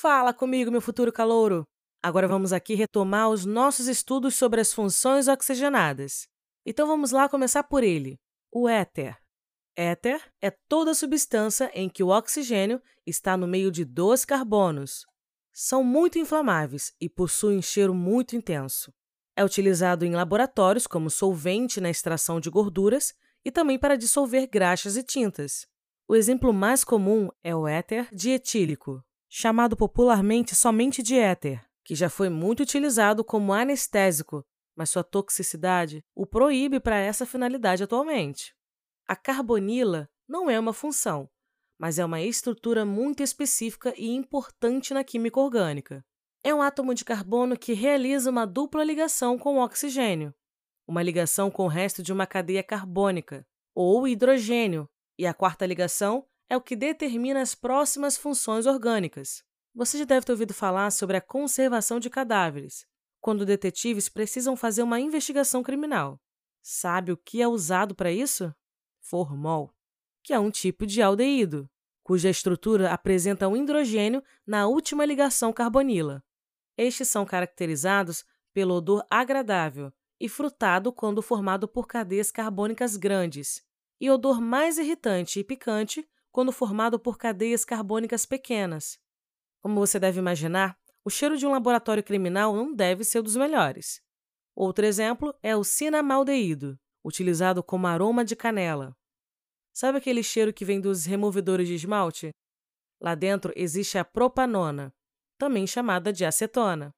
Fala comigo, meu futuro calouro! Agora vamos aqui retomar os nossos estudos sobre as funções oxigenadas. Então vamos lá começar por ele, o éter. Éter é toda substância em que o oxigênio está no meio de dois carbonos. São muito inflamáveis e possuem cheiro muito intenso. É utilizado em laboratórios como solvente na extração de gorduras e também para dissolver graxas e tintas. O exemplo mais comum é o éter dietílico, chamado popularmente somente de éter, que já foi muito utilizado como anestésico, mas sua toxicidade o proíbe para essa finalidade atualmente. A carbonila não é uma função, mas é uma estrutura muito específica e importante na química orgânica. É um átomo de carbono que realiza uma dupla ligação com o oxigênio, uma ligação com o resto de uma cadeia carbônica, ou hidrogênio, e a quarta ligação é o que determina as próximas funções orgânicas. Você já deve ter ouvido falar sobre a conservação de cadáveres, quando detetives precisam fazer uma investigação criminal. Sabe o que é usado para isso? Formol, que é um tipo de aldeído, cuja estrutura apresenta um hidrogênio na última ligação carbonila. Estes são caracterizados pelo odor agradável e frutado quando formado por cadeias carbônicas grandes, e odor mais irritante e picante quando formado por cadeias carbônicas pequenas. Como você deve imaginar, o cheiro de um laboratório criminal não deve ser dos melhores. Outro exemplo é o cinamaldeído, utilizado como aroma de canela. Sabe aquele cheiro que vem dos removedores de esmalte? Lá dentro existe a propanona, também chamada de acetona,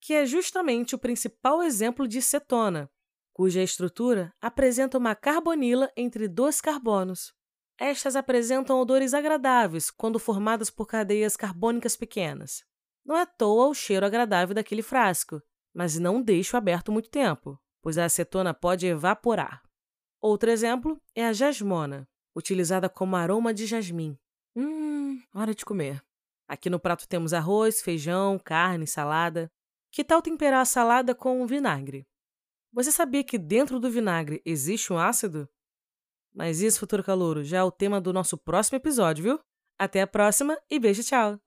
que é justamente o principal exemplo de cetona, cuja estrutura apresenta uma carbonila entre dois carbonos. Estas apresentam odores agradáveis quando formadas por cadeias carbônicas pequenas. Não é à toa o cheiro agradável daquele frasco, mas não deixe-o aberto muito tempo, pois a acetona pode evaporar. Outro exemplo é a jasmona, utilizada como aroma de jasmim. Hum, hora de comer. Aqui no prato temos arroz, feijão, carne, salada. Que tal temperar a salada com vinagre? Você sabia que dentro do vinagre existe um ácido? Mas isso, futuro calouro, já é o tema do nosso próximo episódio, viu? Até a próxima e beijo, tchau!